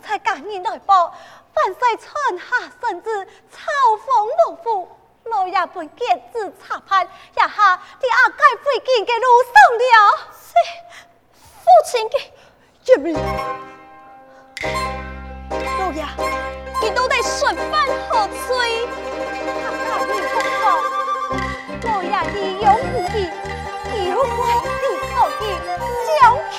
才赶人来报，万岁传下圣旨，朝奉无负，老爷本检旨查判，也哈你阿该回京嘅路上了。是父亲嘅一命，老爷，你都得顺饭喝水，他赶人来报，老爷义勇无义，有怪地受敌，将去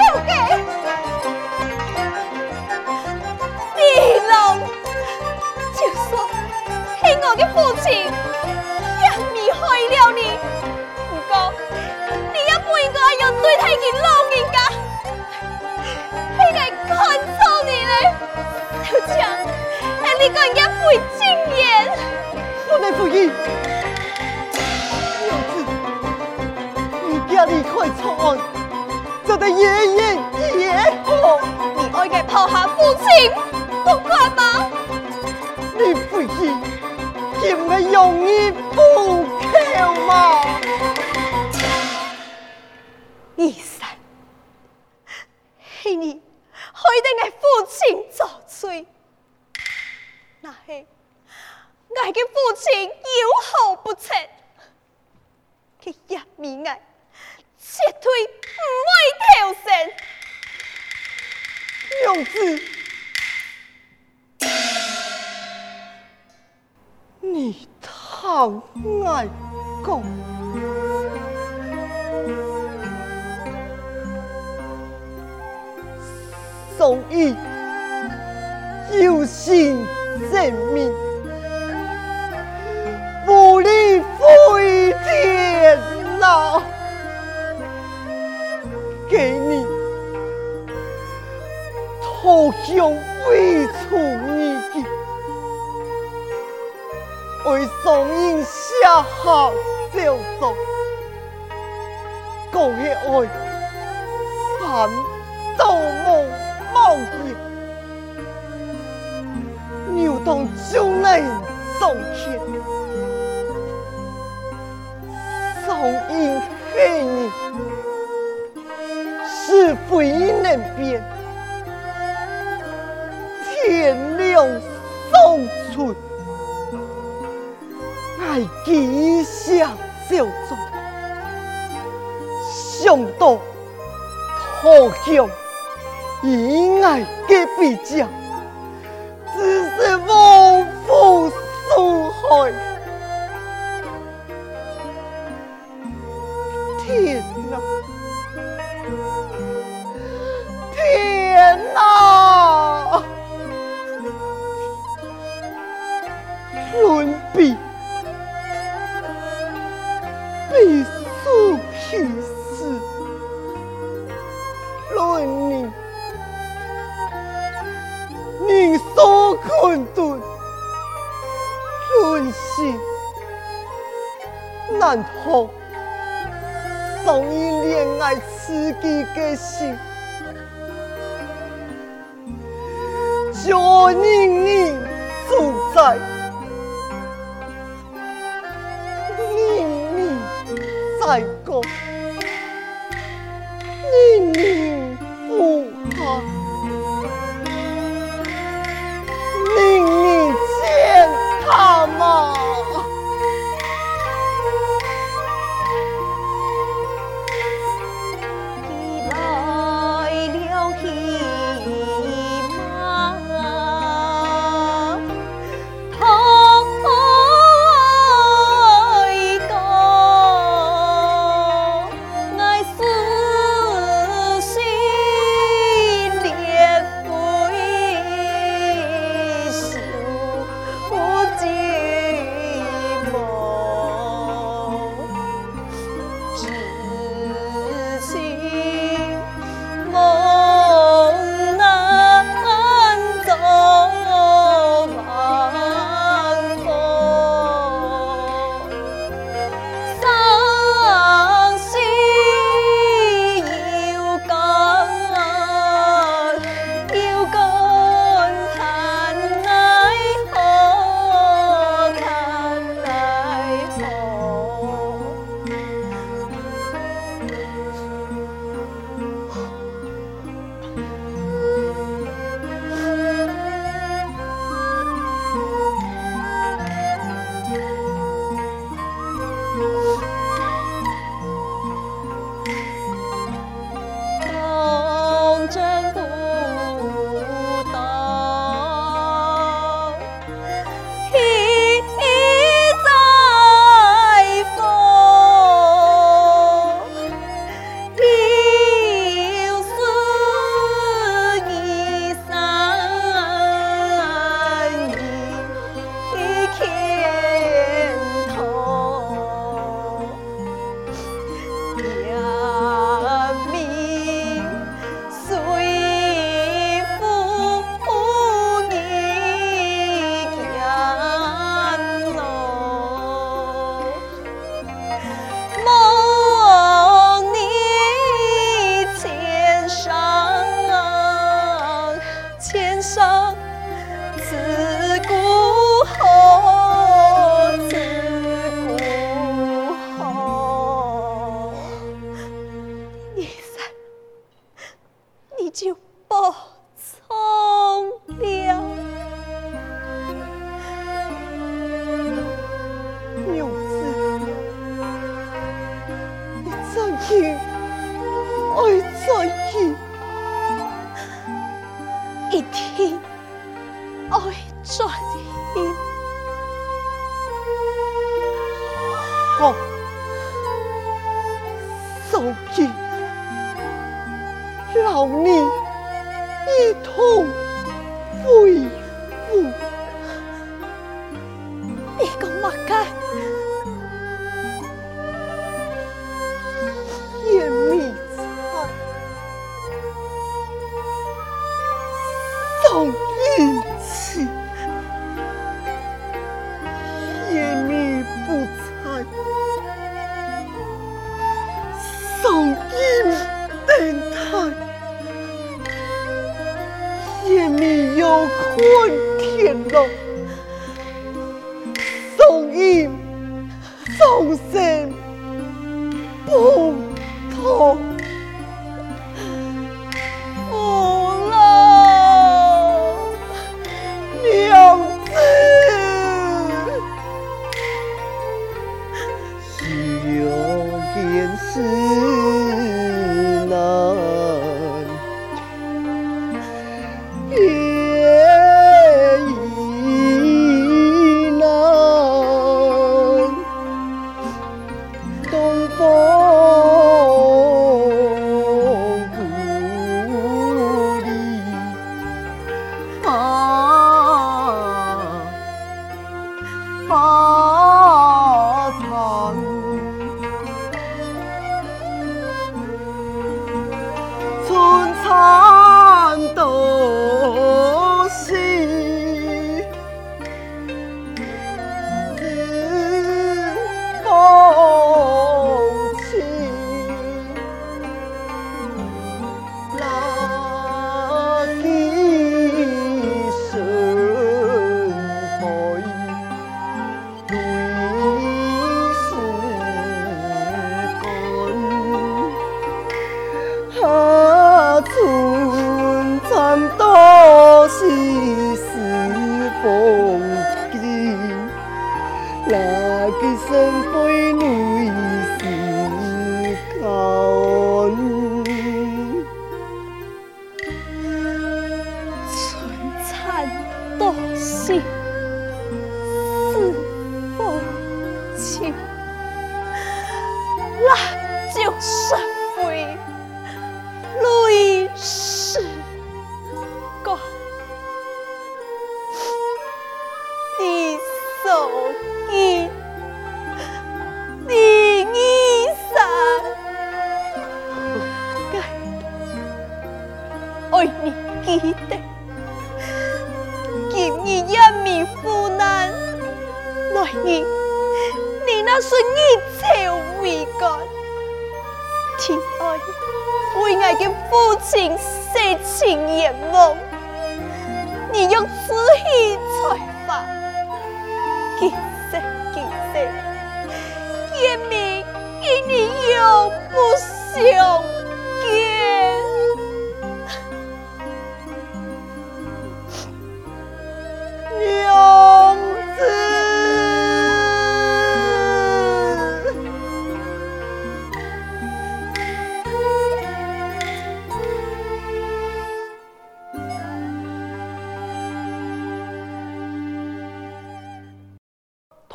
你老人家，你看你嘞，就这，让你跟人家，义。你家里快，得爷爷爷。你爱给抛下父亲，不管吗？你负义，给我容你不求吗？你，害得我父亲遭罪。那嘿，我的父亲有好不测，他也明爱，切退不会跳生。娘子，你太爱公。容易有心人民无理飞天呐给你投降未出一的为送英下好六走恭喜我盼到上爷，牛当将来送天，送应黑你，是非难辨，天亮送出，爱吉祥就走，想到。好强！以爱隔壁家子是无父受害天呐天呐孙膑被送去送伊恋爱刺激的心，就因你自在，你未再过。không?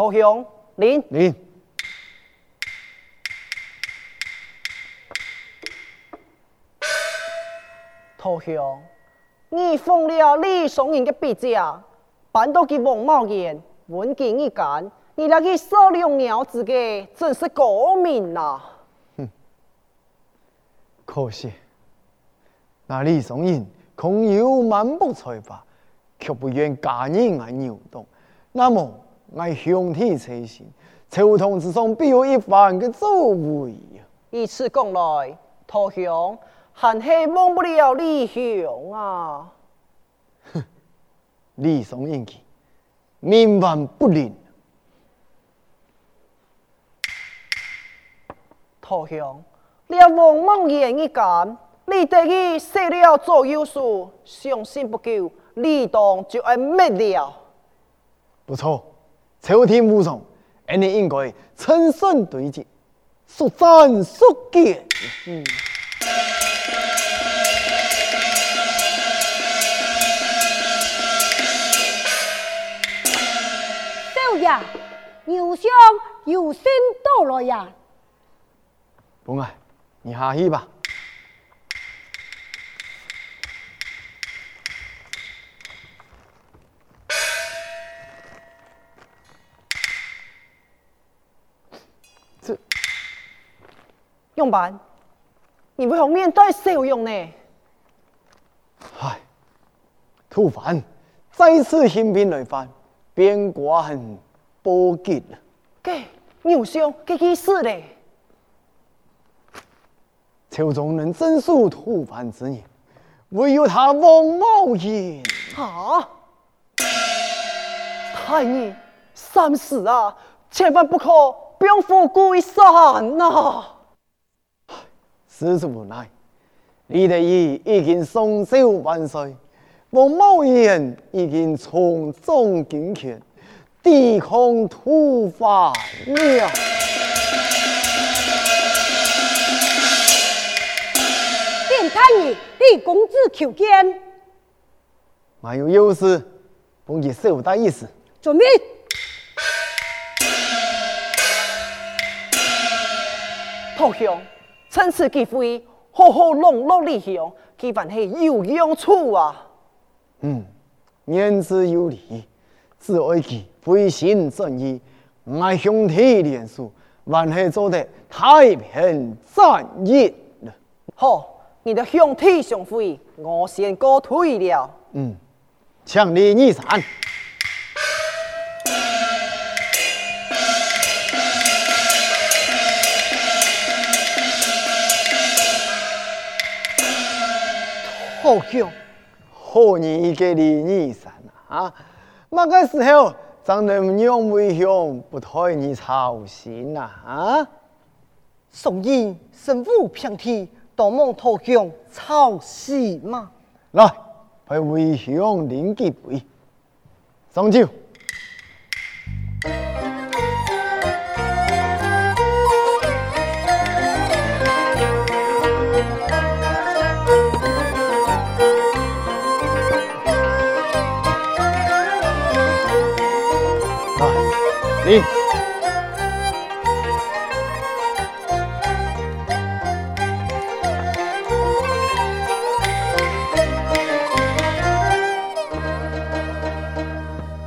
好雄，您您。好雄，你放了李松人的笔迹啊，搬到去王茂言文静一干，你那个少量鸟子的真是过敏呐、哼，可惜。那李松人恐有满腹才华，却不愿家人来扭动。那么。我兄弟才行，草堂之中必有一番的作为。以此讲来，投降，韩熙忘不了李雄啊！哼，李雄硬气，冥顽不灵。投降，你要忘忘言一干，你得意说了做有事，信心不够，李东就爱灭了。不错。朝廷无常，你应该趁胜对决，速战速决。嗯。呀，牛相有心到了呀！不爱，你下去吧。用板，你为何面对笑容呢？唉，吐蕃再次兴兵来犯，边关。报警了，给牛兄给意思嘞。朝中能整肃吐凡之人，唯有他王茂言。啊！太医三思啊，千万不可兵符归山呐！实属无奈，李德义已经双手万岁，王茂言已经从中竞权。抵抗突发了，殿太医，李公子求见。我有有事，奉你手带一时。遵命。陶兄，趁此机会好好笼络李兄，基本是有用处啊。嗯，言之有理，只爱记。归心正义，爱兄弟连署，还是做得太平正义了。好，你的兄弟相会，我先告退了。嗯，强力逆三。好兄，好你给你二三啊！那个时候。张能用为兄不替你操心呐？啊！宋英身无平替，当蒙陶兄操心吗？来，陪为兄领几杯，上酒。你，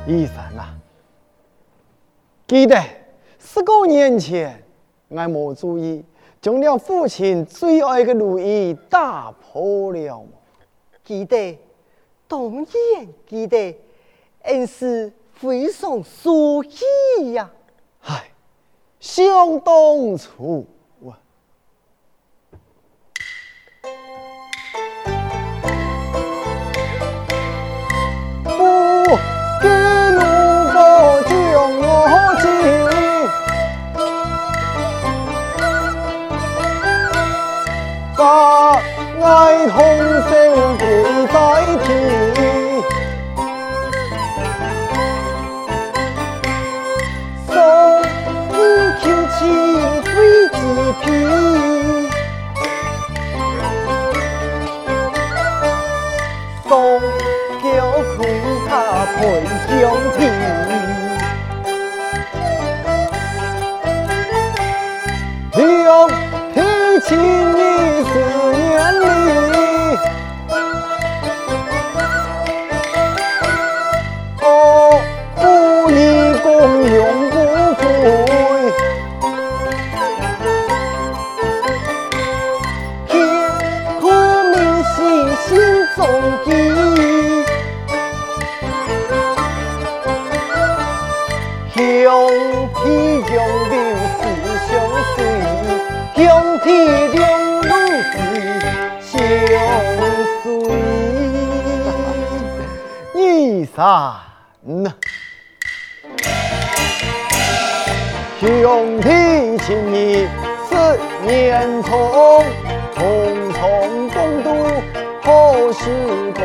义山啊，记得十多年前，我没注意，将了父亲最爱的如意打破了。记得，当然记得，恩师。非常熟悉呀！唉，相当初弟情谊十年从，同窗共度好时光。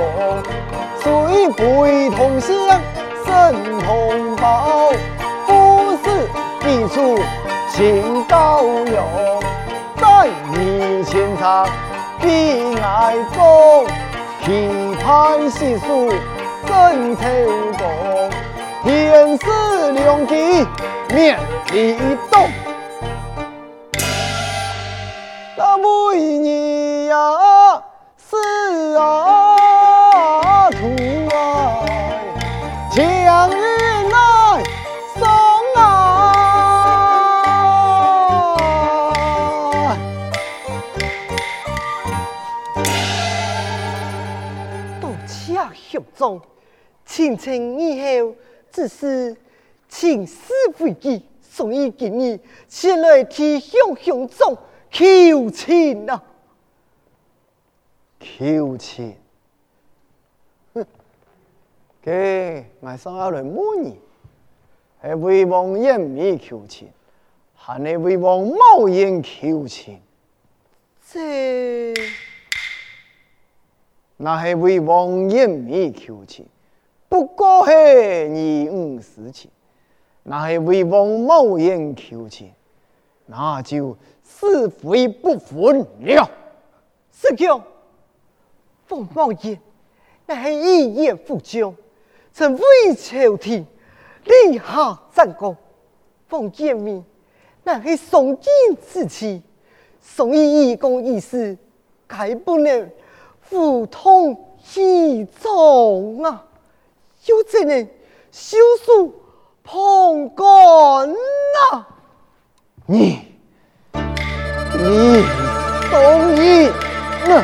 水杯同享神同胞，不是彼此情高扬，在你前场比爱功，期盼细数真成功，天赐良机免地动，那为你呀死啊图爱，将日来送啊，多谢兄长，前程以后只是请师回记，所以今日前来替兄兄长求情啊！求情，哼，给我上下来问你，系为王严密求情，还是为王茂言求情？这那系为王严密求情，不过系二五事情。那系为王茂言求情，那就是非不分了。是叫王茂言，那系一言复将，曾为朝廷立下战功。王严密，那系双剑之气，所以一公义私，该不能互通其宗啊！有怎能修书？捧干呐！你你同意呢？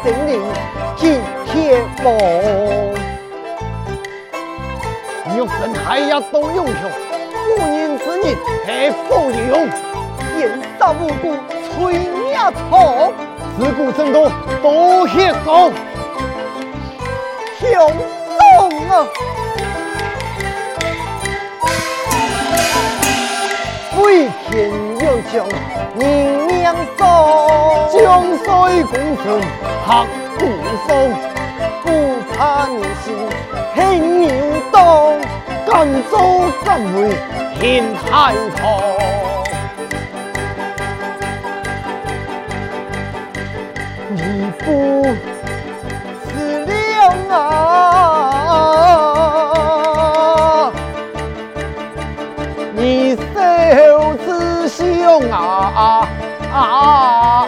不能心灵去贴房。玉神海呀都英雄，无人之人还不用，言杀无辜吹呀虫，自古争斗多血光，兄长啊！为天要将人命丧，将帅功成拍骨松，不怕你心很扭动，敢做敢为天太痛。你不思量啊！啊啊啊啊！